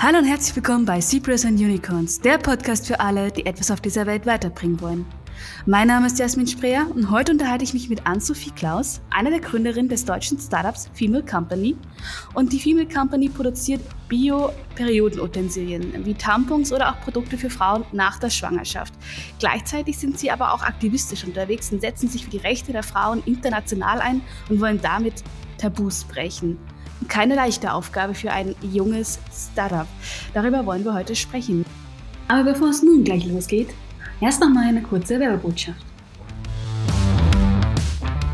Hallo und herzlich willkommen bei Zebras and Unicorns, der Podcast für alle, die etwas auf dieser Welt weiterbringen wollen. Mein Name ist Jasmin Spreer und heute unterhalte ich mich mit Ann-Sophie Klaus, einer der Gründerinnen des deutschen Startups Female Company. Und die Female Company produziert Bio-Periodenutensilien wie Tampons oder auch Produkte für Frauen nach der Schwangerschaft. Gleichzeitig sind sie aber auch aktivistisch unterwegs und setzen sich für die Rechte der Frauen international ein und wollen damit Tabus brechen. Keine leichte Aufgabe für ein junges Startup. Darüber wollen wir heute sprechen. Aber bevor es nun gleich losgeht, erst noch mal eine kurze Werbebotschaft.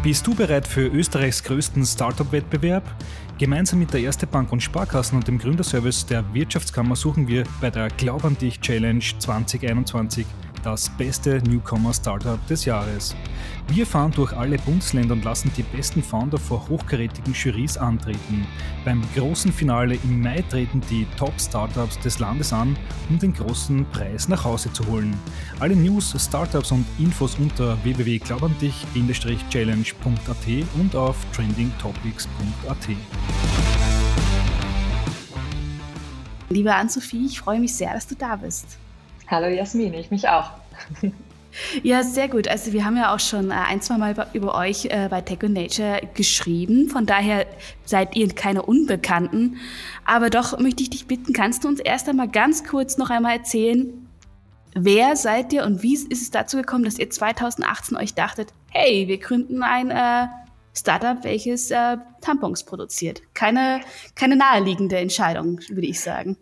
Bist du bereit für Österreichs größten Startup-Wettbewerb? Gemeinsam mit der Erste Bank und Sparkassen und dem Gründerservice der Wirtschaftskammer suchen wir bei der Glaub an dich Challenge 2021 das beste Newcomer-Startup des Jahres. Wir fahren durch alle Bundesländer und lassen die besten Founder vor hochkarätigen Jurys antreten. Beim großen Finale im Mai treten die Top-Startups des Landes an, um den großen Preis nach Hause zu holen. Alle News, Startups und Infos unter www.glaubandich-challenge.at und auf trendingtopics.at. Liebe Ann-Sophie, ich freue mich sehr, dass du da bist. Hallo Jasmin, ich mich auch. Ja, sehr gut. Also wir haben ja auch schon äh, ein, zwei Mal über euch äh, bei Tech Nature geschrieben. Von daher seid ihr keine Unbekannten. Aber doch möchte ich dich bitten, kannst du uns erst einmal ganz kurz noch einmal erzählen, wer seid ihr und wie ist es dazu gekommen, dass ihr 2018 euch dachtet, hey, wir gründen ein äh, Startup, welches äh, Tampons produziert. Keine, keine naheliegende Entscheidung, würde ich sagen.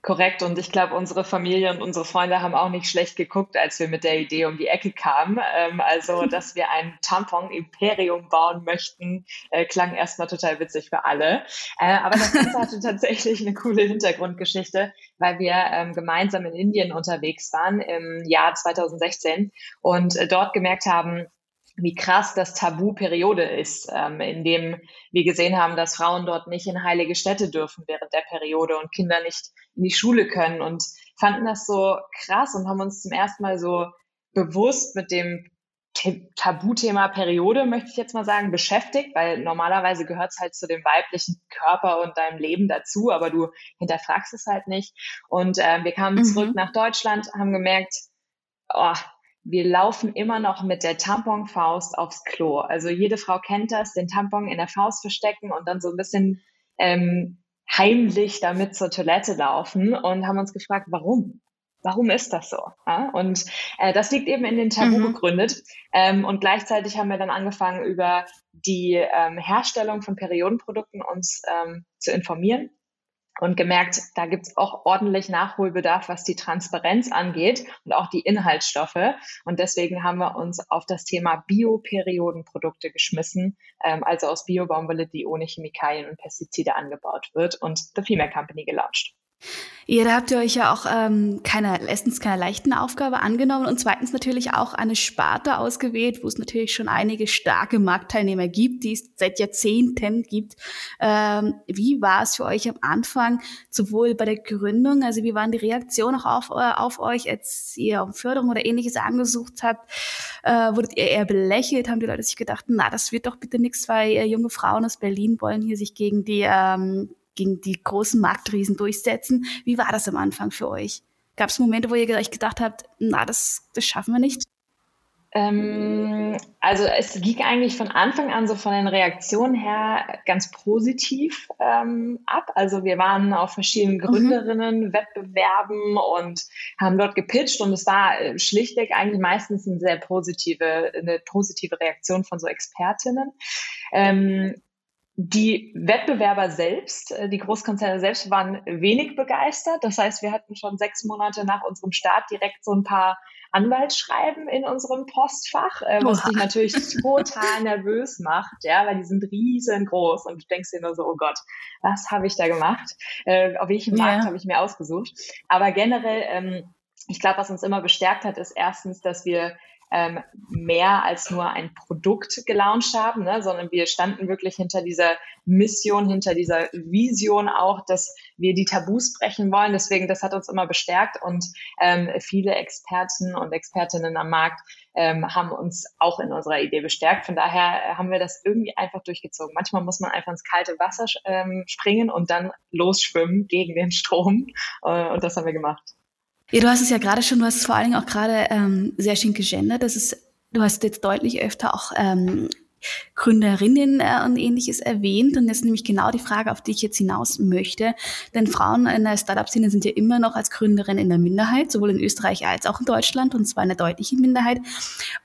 Korrekt. Und ich glaube, unsere Familie und unsere Freunde haben auch nicht schlecht geguckt, als wir mit der Idee um die Ecke kamen. Ähm, also, dass wir ein Tampon-Imperium bauen möchten, äh, klang erstmal total witzig für alle. Äh, aber das Ganze hatte tatsächlich eine coole Hintergrundgeschichte, weil wir ähm, gemeinsam in Indien unterwegs waren im Jahr 2016 und äh, dort gemerkt haben, wie krass das Tabu Periode ist, ähm, in dem wir gesehen haben, dass Frauen dort nicht in heilige Städte dürfen während der Periode und Kinder nicht in die Schule können und fanden das so krass und haben uns zum ersten Mal so bewusst mit dem Tabuthema Periode, möchte ich jetzt mal sagen, beschäftigt, weil normalerweise gehört es halt zu dem weiblichen Körper und deinem Leben dazu, aber du hinterfragst es halt nicht. Und äh, wir kamen mhm. zurück nach Deutschland, haben gemerkt, oh, wir laufen immer noch mit der Tamponfaust aufs Klo. Also jede Frau kennt das, den Tampon in der Faust verstecken und dann so ein bisschen ähm, heimlich damit zur Toilette laufen und haben uns gefragt, warum? Warum ist das so? Ja? Und äh, das liegt eben in den Tabu mhm. begründet. Ähm, und gleichzeitig haben wir dann angefangen, über die ähm, Herstellung von Periodenprodukten uns ähm, zu informieren und gemerkt, da gibt's auch ordentlich Nachholbedarf, was die Transparenz angeht und auch die Inhaltsstoffe. Und deswegen haben wir uns auf das Thema Bioperiodenprodukte geschmissen, ähm, also aus Biobaumwolle, die ohne Chemikalien und Pestizide angebaut wird und The Female Company gelauncht. Ja, da habt ihr euch ja auch ähm, keine, erstens keine leichten Aufgabe angenommen und zweitens natürlich auch eine Sparte ausgewählt, wo es natürlich schon einige starke Marktteilnehmer gibt, die es seit Jahrzehnten gibt. Ähm, wie war es für euch am Anfang, sowohl bei der Gründung, also wie waren die Reaktionen auch auf, äh, auf euch, als ihr um Förderung oder ähnliches angesucht habt? Äh, wurdet ihr eher belächelt? Haben die Leute sich gedacht, na, das wird doch bitte nichts, weil äh, junge Frauen aus Berlin wollen hier sich gegen die ähm, gegen die großen Marktriesen durchsetzen. Wie war das am Anfang für euch? Gab es Momente, wo ihr euch gedacht habt, na, das, das schaffen wir nicht? Ähm, also es ging eigentlich von Anfang an so von den Reaktionen her ganz positiv ähm, ab. Also wir waren auf verschiedenen mhm. Gründerinnen-Wettbewerben und haben dort gepitcht und es war äh, schlichtweg eigentlich meistens eine sehr positive, eine positive Reaktion von so Expertinnen. Ähm, die Wettbewerber selbst, äh, die Großkonzerne selbst waren wenig begeistert. Das heißt, wir hatten schon sechs Monate nach unserem Start direkt so ein paar Anwaltsschreiben in unserem Postfach, äh, was dich natürlich total nervös macht, ja, weil die sind riesengroß und du denkst dir nur so, oh Gott, was habe ich da gemacht? Äh, auf welchem yeah. Markt habe ich mir ausgesucht? Aber generell, ähm, ich glaube, was uns immer bestärkt hat, ist erstens, dass wir ähm, mehr als nur ein Produkt gelauncht haben, ne, sondern wir standen wirklich hinter dieser Mission, hinter dieser Vision auch, dass wir die Tabus brechen wollen. Deswegen, das hat uns immer bestärkt und ähm, viele Experten und Expertinnen am Markt ähm, haben uns auch in unserer Idee bestärkt. Von daher haben wir das irgendwie einfach durchgezogen. Manchmal muss man einfach ins kalte Wasser ähm, springen und dann losschwimmen gegen den Strom. Äh, und das haben wir gemacht. Ja, du hast es ja gerade schon, du hast es vor allen Dingen auch gerade ähm, sehr schön gegendert. Das ist, du hast jetzt deutlich öfter auch ähm, Gründerinnen äh, und ähnliches erwähnt. Und das ist nämlich genau die Frage, auf die ich jetzt hinaus möchte. Denn Frauen in der Startup-Szene sind ja immer noch als Gründerin in der Minderheit, sowohl in Österreich als auch in Deutschland, und zwar eine deutliche Minderheit.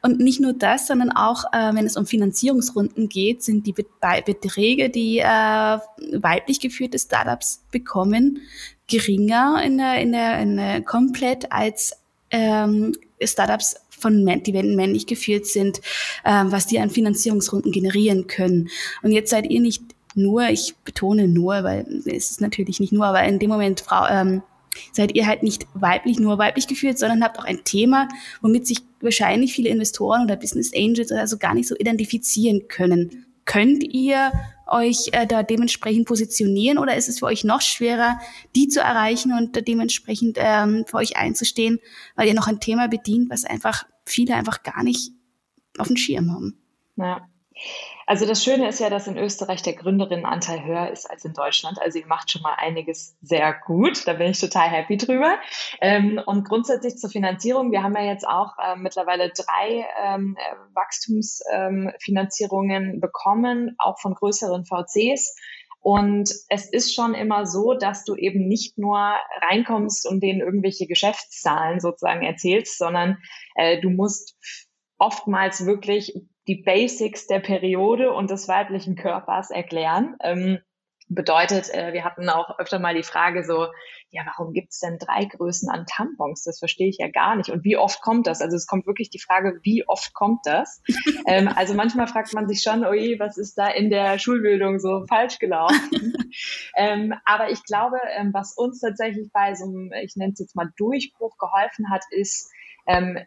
Und nicht nur das, sondern auch, äh, wenn es um Finanzierungsrunden geht, sind die Beträge, die äh, weiblich geführte Startups bekommen, geringer in der, in der, in der komplett als ähm, Startups von die männlich geführt sind, ähm, was die an Finanzierungsrunden generieren können. Und jetzt seid ihr nicht nur, ich betone nur, weil es ist natürlich nicht nur, aber in dem Moment Frau, ähm, seid ihr halt nicht weiblich, nur weiblich geführt, sondern habt auch ein Thema, womit sich wahrscheinlich viele Investoren oder Business Angels oder so gar nicht so identifizieren können. Könnt ihr euch äh, da dementsprechend positionieren oder ist es für euch noch schwerer, die zu erreichen und dementsprechend ähm, für euch einzustehen, weil ihr noch ein Thema bedient, was einfach viele einfach gar nicht auf dem Schirm haben? Ja. Also das Schöne ist ja, dass in Österreich der Gründerinnenanteil höher ist als in Deutschland. Also ihr macht schon mal einiges sehr gut. Da bin ich total happy drüber. Ähm, und grundsätzlich zur Finanzierung. Wir haben ja jetzt auch äh, mittlerweile drei ähm, Wachstumsfinanzierungen ähm, bekommen, auch von größeren VCs. Und es ist schon immer so, dass du eben nicht nur reinkommst und denen irgendwelche Geschäftszahlen sozusagen erzählst, sondern äh, du musst oftmals wirklich die Basics der Periode und des weiblichen Körpers erklären. Ähm, bedeutet, äh, wir hatten auch öfter mal die Frage so, ja, warum gibt's denn drei Größen an Tampons? Das verstehe ich ja gar nicht. Und wie oft kommt das? Also es kommt wirklich die Frage, wie oft kommt das? ähm, also manchmal fragt man sich schon, oje, was ist da in der Schulbildung so falsch gelaufen? ähm, aber ich glaube, ähm, was uns tatsächlich bei so einem, ich nenne es jetzt mal Durchbruch geholfen hat, ist, ähm,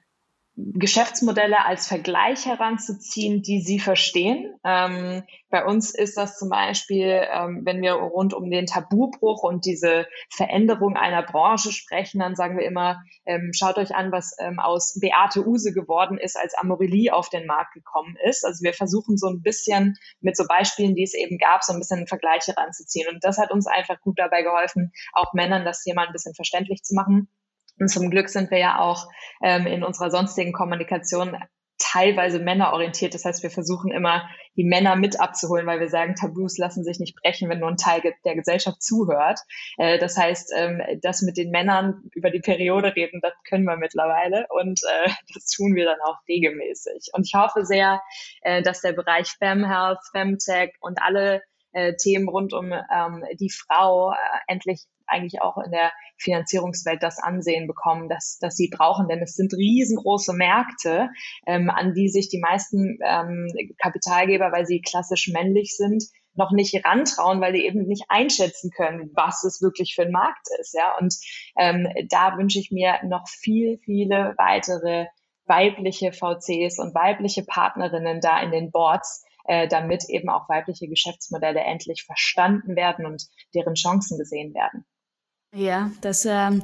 Geschäftsmodelle als Vergleich heranzuziehen, die sie verstehen. Ähm, bei uns ist das zum Beispiel, ähm, wenn wir rund um den Tabubruch und diese Veränderung einer Branche sprechen, dann sagen wir immer, ähm, schaut euch an, was ähm, aus Beate Use geworden ist, als Amorelie auf den Markt gekommen ist. Also wir versuchen so ein bisschen mit so Beispielen, die es eben gab, so ein bisschen Vergleiche heranzuziehen. Und das hat uns einfach gut dabei geholfen, auch Männern das Thema ein bisschen verständlich zu machen. Und zum Glück sind wir ja auch ähm, in unserer sonstigen Kommunikation teilweise männerorientiert. Das heißt, wir versuchen immer, die Männer mit abzuholen, weil wir sagen, Tabus lassen sich nicht brechen, wenn nur ein Teil der Gesellschaft zuhört. Äh, das heißt, ähm, das mit den Männern über die Periode reden, das können wir mittlerweile und äh, das tun wir dann auch regelmäßig. Und ich hoffe sehr, äh, dass der Bereich FemHealth, Femtech und alle Themen rund um ähm, die Frau äh, endlich eigentlich auch in der Finanzierungswelt das Ansehen bekommen, dass, dass sie brauchen. Denn es sind riesengroße Märkte, ähm, an die sich die meisten ähm, Kapitalgeber, weil sie klassisch männlich sind, noch nicht rantrauen, weil die eben nicht einschätzen können, was es wirklich für ein Markt ist. Ja, und ähm, da wünsche ich mir noch viel, viele weitere weibliche VCs und weibliche Partnerinnen da in den Boards, äh, damit eben auch weibliche Geschäftsmodelle endlich verstanden werden und deren Chancen gesehen werden. Ja, das, ähm,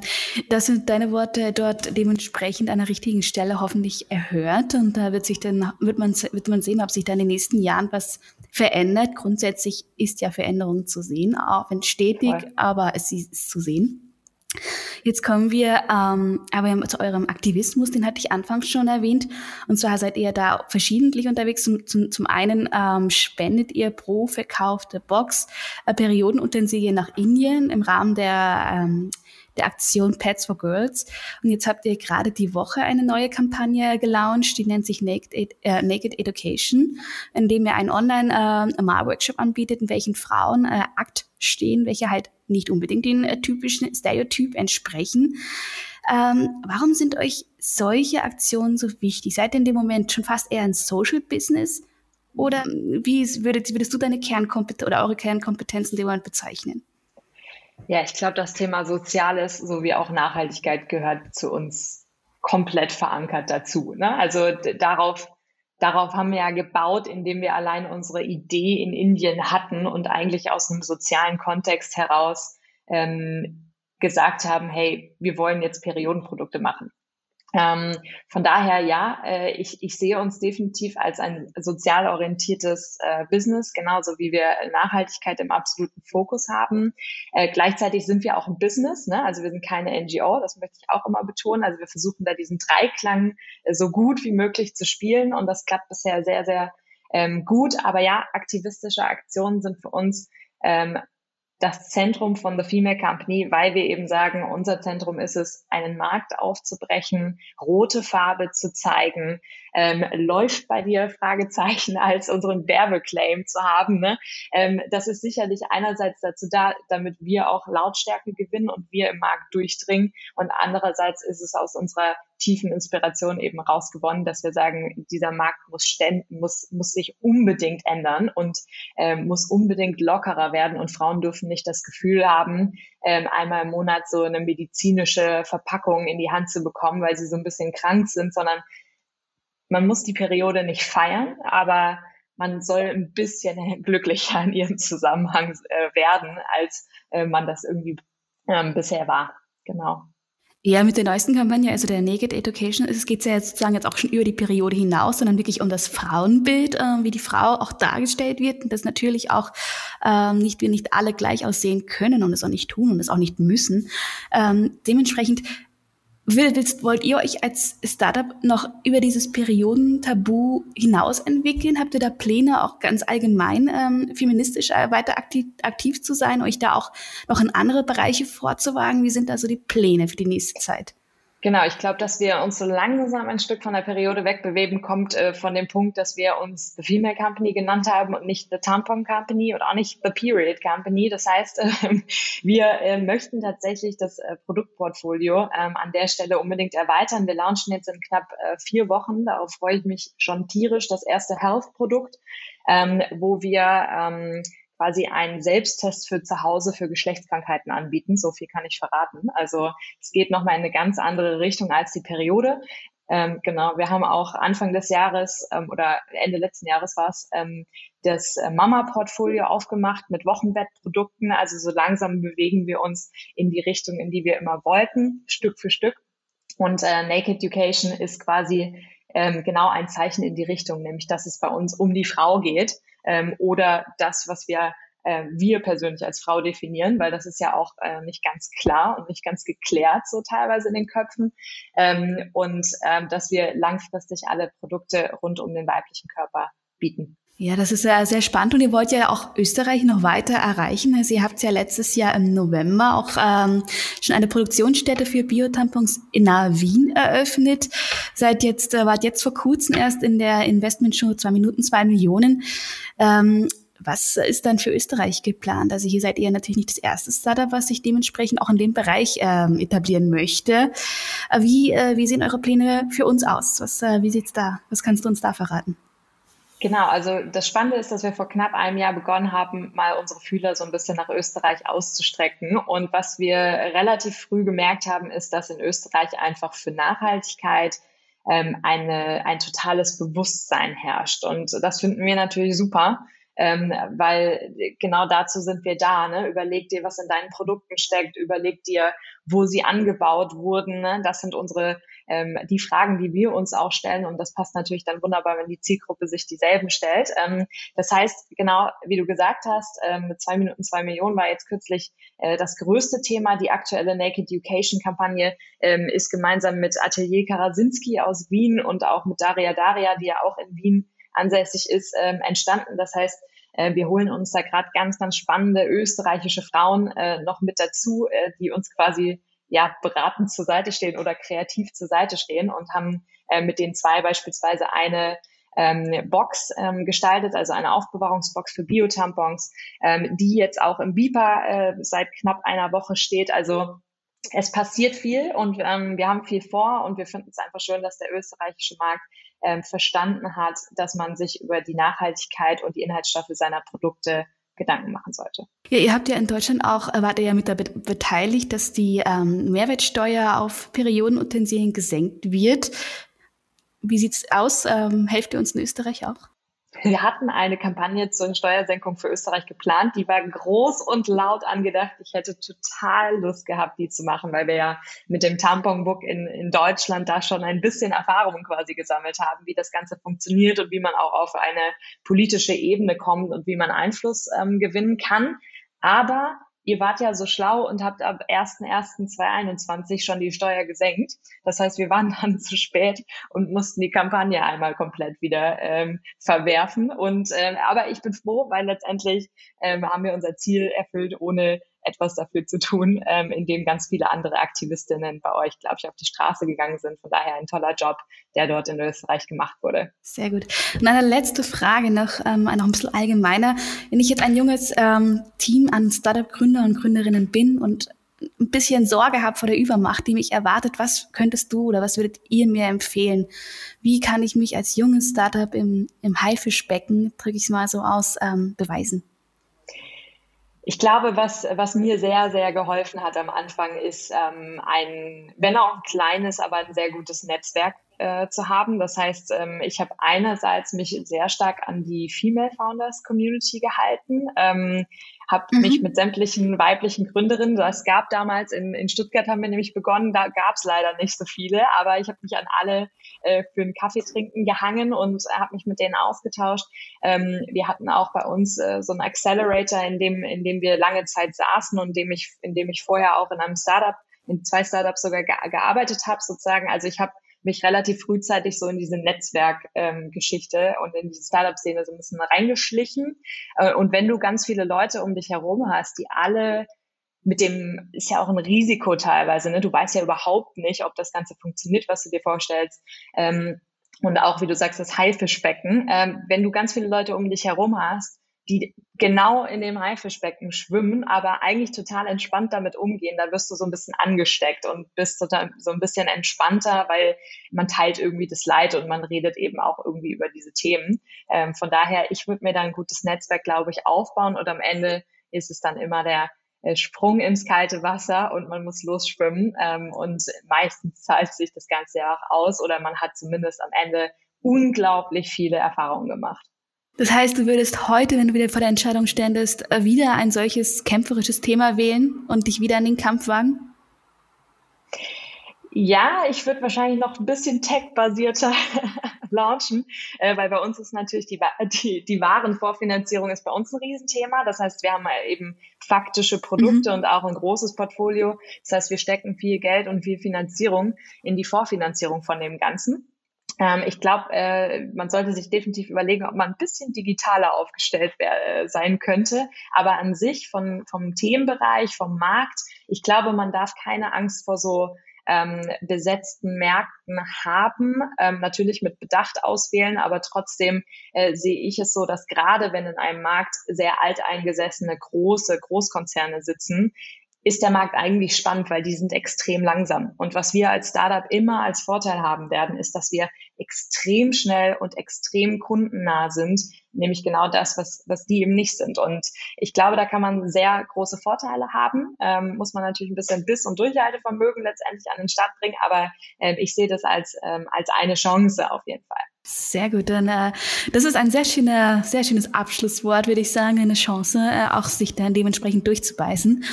das sind deine Worte dort dementsprechend an der richtigen Stelle hoffentlich erhört und da wird sich dann wird man wird man sehen, ob sich da in den nächsten Jahren was verändert. Grundsätzlich ist ja Veränderung zu sehen, auch wenn stetig, Voll. aber es ist zu sehen. Jetzt kommen wir ähm, aber zu eurem Aktivismus, den hatte ich anfangs schon erwähnt. Und zwar seid ihr da verschiedentlich unterwegs. Zum, zum, zum einen ähm, spendet ihr pro verkaufte Box äh, Periodenutensilien nach Indien im Rahmen der ähm, der Aktion Pets for Girls. Und jetzt habt ihr gerade die Woche eine neue Kampagne gelauncht, die nennt sich Naked, äh, Naked Education, in dem ihr einen Online-Mal-Workshop äh, anbietet, in welchen Frauen äh, Akt stehen, welche halt nicht unbedingt den äh, typischen Stereotyp entsprechen. Ähm, warum sind euch solche Aktionen so wichtig? Seid ihr in dem Moment schon fast eher ein Social Business? Oder wie würdest, würdest du deine Kernkompetenz oder eure Kernkompetenzen dem Moment bezeichnen? Ja, ich glaube, das Thema Soziales sowie auch Nachhaltigkeit gehört zu uns komplett verankert dazu. Ne? Also darauf, darauf haben wir ja gebaut, indem wir allein unsere Idee in Indien hatten und eigentlich aus einem sozialen Kontext heraus ähm, gesagt haben, hey, wir wollen jetzt Periodenprodukte machen. Ähm, von daher ja, äh, ich, ich sehe uns definitiv als ein sozial orientiertes äh, Business, genauso wie wir Nachhaltigkeit im absoluten Fokus haben. Äh, gleichzeitig sind wir auch ein Business, ne? also wir sind keine NGO, das möchte ich auch immer betonen. Also wir versuchen da diesen Dreiklang äh, so gut wie möglich zu spielen und das klappt bisher sehr, sehr ähm, gut. Aber ja, aktivistische Aktionen sind für uns ähm, das Zentrum von The Female Company, weil wir eben sagen, unser Zentrum ist es, einen Markt aufzubrechen, rote Farbe zu zeigen, ähm, läuft bei dir Fragezeichen als unseren Werbeclaim zu haben. Ne? Ähm, das ist sicherlich einerseits dazu da, damit wir auch Lautstärke gewinnen und wir im Markt durchdringen und andererseits ist es aus unserer tiefen Inspiration eben rausgewonnen, dass wir sagen, dieser Markt muss ständen, muss, muss sich unbedingt ändern und äh, muss unbedingt lockerer werden und Frauen dürfen nicht das Gefühl haben, ähm, einmal im Monat so eine medizinische Verpackung in die Hand zu bekommen, weil sie so ein bisschen krank sind, sondern man muss die Periode nicht feiern, aber man soll ein bisschen glücklicher in ihrem Zusammenhang äh, werden, als äh, man das irgendwie ähm, bisher war. Genau. Ja, mit der neuesten Kampagne, also der Naked Education, es geht ja jetzt sozusagen jetzt auch schon über die Periode hinaus, sondern wirklich um das Frauenbild, äh, wie die Frau auch dargestellt wird und dass natürlich auch ähm, nicht wir nicht alle gleich aussehen können und es auch nicht tun und es auch nicht müssen. Ähm, dementsprechend Willst, wollt ihr euch als Startup noch über dieses Periodentabu hinaus entwickeln? Habt ihr da Pläne, auch ganz allgemein ähm, feministisch äh, weiter aktiv, aktiv zu sein, euch da auch noch in andere Bereiche vorzuwagen? Wie sind da so die Pläne für die nächste Zeit? Genau, ich glaube, dass wir uns so langsam ein Stück von der Periode wegbewegen, kommt äh, von dem Punkt, dass wir uns The Female Company genannt haben und nicht The Tampon Company und auch nicht The Period Company. Das heißt, äh, wir äh, möchten tatsächlich das äh, Produktportfolio ähm, an der Stelle unbedingt erweitern. Wir launchen jetzt in knapp äh, vier Wochen, darauf freue ich mich schon tierisch, das erste Health-Produkt, ähm, wo wir ähm, quasi einen Selbsttest für zu Hause für Geschlechtskrankheiten anbieten. So viel kann ich verraten. Also es geht nochmal in eine ganz andere Richtung als die Periode. Ähm, genau, wir haben auch Anfang des Jahres ähm, oder Ende letzten Jahres war es, ähm, das äh, Mama-Portfolio aufgemacht mit Wochenbettprodukten. Also so langsam bewegen wir uns in die Richtung, in die wir immer wollten, Stück für Stück. Und äh, Naked Education ist quasi ähm, genau ein Zeichen in die Richtung, nämlich dass es bei uns um die Frau geht ähm, oder das, was wir äh, wir persönlich als Frau definieren, weil das ist ja auch äh, nicht ganz klar und nicht ganz geklärt so teilweise in den Köpfen. Ähm, und ähm, dass wir langfristig alle Produkte rund um den weiblichen Körper bieten. Ja, das ist sehr, sehr spannend und ihr wollt ja auch Österreich noch weiter erreichen. Also ihr habt ja letztes Jahr im November auch ähm, schon eine Produktionsstätte für Biotampons in nahe Wien eröffnet. Seid jetzt, äh, wart jetzt vor kurzem erst in der Investmentshow zwei Minuten, zwei Millionen. Ähm, was ist dann für Österreich geplant? Also hier seid ihr natürlich nicht das erste Startup, was sich dementsprechend auch in dem Bereich ähm, etablieren möchte. Äh, wie, äh, wie sehen eure Pläne für uns aus? Was, äh, wie sieht's da? Was kannst du uns da verraten? Genau, also das Spannende ist, dass wir vor knapp einem Jahr begonnen haben, mal unsere Fühler so ein bisschen nach Österreich auszustrecken. Und was wir relativ früh gemerkt haben, ist, dass in Österreich einfach für Nachhaltigkeit ähm, eine, ein totales Bewusstsein herrscht. Und das finden wir natürlich super, ähm, weil genau dazu sind wir da. Ne? Überleg dir, was in deinen Produkten steckt, überleg dir, wo sie angebaut wurden. Ne? Das sind unsere ähm, die Fragen, die wir uns auch stellen. Und das passt natürlich dann wunderbar, wenn die Zielgruppe sich dieselben stellt. Ähm, das heißt, genau wie du gesagt hast, ähm, mit zwei Minuten zwei Millionen war jetzt kürzlich äh, das größte Thema. Die aktuelle Naked Education Kampagne ähm, ist gemeinsam mit Atelier Karasinski aus Wien und auch mit Daria Daria, die ja auch in Wien ansässig ist, ähm, entstanden. Das heißt, äh, wir holen uns da gerade ganz, ganz spannende österreichische Frauen äh, noch mit dazu, äh, die uns quasi ja beratend zur Seite stehen oder kreativ zur Seite stehen und haben äh, mit den zwei beispielsweise eine ähm, Box ähm, gestaltet, also eine Aufbewahrungsbox für Biotampons, ähm, die jetzt auch im BIPA äh, seit knapp einer Woche steht. Also es passiert viel und ähm, wir haben viel vor und wir finden es einfach schön, dass der österreichische Markt ähm, verstanden hat, dass man sich über die Nachhaltigkeit und die Inhaltsstoffe seiner Produkte Gedanken machen sollte. Ja, ihr habt ja in Deutschland auch, äh, wart ihr ja mit dabei beteiligt, dass die ähm, Mehrwertsteuer auf Periodenutensilien gesenkt wird. Wie sieht's aus? Ähm, helft ihr uns in Österreich auch? Wir hatten eine Kampagne zur Steuersenkung für Österreich geplant. Die war groß und laut angedacht. Ich hätte total Lust gehabt, die zu machen, weil wir ja mit dem Tamponbook in, in Deutschland da schon ein bisschen Erfahrung quasi gesammelt haben, wie das Ganze funktioniert und wie man auch auf eine politische Ebene kommt und wie man Einfluss ähm, gewinnen kann. Aber ihr wart ja so schlau und habt ab 1.1.2021 schon die Steuer gesenkt. Das heißt, wir waren dann zu spät und mussten die Kampagne einmal komplett wieder ähm, verwerfen. Und ähm, aber ich bin froh, weil letztendlich ähm, haben wir unser Ziel erfüllt, ohne etwas dafür zu tun, ähm, indem ganz viele andere Aktivistinnen bei euch, glaube ich, auf die Straße gegangen sind. Von daher ein toller Job, der dort in Österreich gemacht wurde. Sehr gut. Und eine letzte Frage noch, ähm, noch ein bisschen allgemeiner. Wenn ich jetzt ein junges ähm, Team an Startup-Gründer und Gründerinnen bin und ein bisschen Sorge habe vor der Übermacht, die mich erwartet, was könntest du oder was würdet ihr mir empfehlen? Wie kann ich mich als junges Startup im, im Haifischbecken, drücke ich es mal so aus, ähm, beweisen? Ich glaube, was, was mir sehr, sehr geholfen hat am Anfang, ist ähm, ein, wenn auch ein kleines, aber ein sehr gutes Netzwerk äh, zu haben. Das heißt, ähm, ich habe einerseits mich sehr stark an die Female Founders Community gehalten. Ähm, habe mhm. mich mit sämtlichen weiblichen Gründerinnen, das gab damals in, in Stuttgart haben wir nämlich begonnen, da gab es leider nicht so viele, aber ich habe mich an alle äh, für einen Kaffee trinken gehangen und habe mich mit denen ausgetauscht. Ähm, wir hatten auch bei uns äh, so einen Accelerator, in dem, in dem wir lange Zeit saßen und in dem ich, in dem ich vorher auch in einem Startup, in zwei Startups sogar ge gearbeitet habe sozusagen. Also ich habe mich relativ frühzeitig so in diese Netzwerkgeschichte ähm, und in diese Startup-Szene so ein bisschen reingeschlichen. Äh, und wenn du ganz viele Leute um dich herum hast, die alle mit dem ist ja auch ein Risiko teilweise. Ne? Du weißt ja überhaupt nicht, ob das Ganze funktioniert, was du dir vorstellst. Ähm, und auch, wie du sagst, das Haifischbecken. Ähm, wenn du ganz viele Leute um dich herum hast, die genau in dem Haifischbecken schwimmen, aber eigentlich total entspannt damit umgehen. Da wirst du so ein bisschen angesteckt und bist total, so ein bisschen entspannter, weil man teilt irgendwie das Leid und man redet eben auch irgendwie über diese Themen. Ähm, von daher, ich würde mir da ein gutes Netzwerk, glaube ich, aufbauen und am Ende ist es dann immer der äh, Sprung ins kalte Wasser und man muss losschwimmen. Ähm, und meistens zahlt sich das Ganze ja auch aus oder man hat zumindest am Ende unglaublich viele Erfahrungen gemacht. Das heißt, du würdest heute, wenn du wieder vor der Entscheidung ständest, äh, wieder ein solches kämpferisches Thema wählen und dich wieder in den Kampf wagen? Ja, ich würde wahrscheinlich noch ein bisschen tech-basierter launchen, äh, weil bei uns ist natürlich die, die, die Warenvorfinanzierung ist bei uns ein Riesenthema. Das heißt, wir haben eben faktische Produkte mhm. und auch ein großes Portfolio. Das heißt, wir stecken viel Geld und viel Finanzierung in die Vorfinanzierung von dem Ganzen. Ähm, ich glaube, äh, man sollte sich definitiv überlegen, ob man ein bisschen digitaler aufgestellt äh, sein könnte. Aber an sich von, vom Themenbereich, vom Markt, ich glaube, man darf keine Angst vor so ähm, besetzten Märkten haben. Ähm, natürlich mit Bedacht auswählen, aber trotzdem äh, sehe ich es so, dass gerade wenn in einem Markt sehr alteingesessene große Großkonzerne sitzen, ist der Markt eigentlich spannend, weil die sind extrem langsam. Und was wir als Startup immer als Vorteil haben werden, ist, dass wir extrem schnell und extrem kundennah sind, nämlich genau das, was, was die eben nicht sind. Und ich glaube, da kann man sehr große Vorteile haben. Ähm, muss man natürlich ein bisschen Biss und Durchhaltevermögen letztendlich an den Start bringen, aber äh, ich sehe das als, ähm, als eine Chance auf jeden Fall. Sehr gut, dann äh, das ist ein sehr schöner, sehr schönes Abschlusswort, würde ich sagen, eine Chance, äh, auch sich dann dementsprechend durchzubeißen.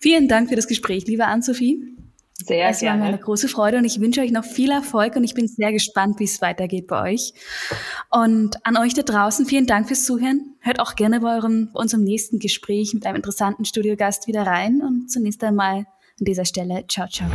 Vielen Dank für das Gespräch, liebe Ann-Sophie. Sehr es gerne. war mir eine große Freude und ich wünsche euch noch viel Erfolg und ich bin sehr gespannt, wie es weitergeht bei euch. Und an euch da draußen, vielen Dank fürs Zuhören. Hört auch gerne bei, eurem, bei unserem nächsten Gespräch mit einem interessanten Studiogast wieder rein und zunächst einmal an dieser Stelle, ciao, ciao.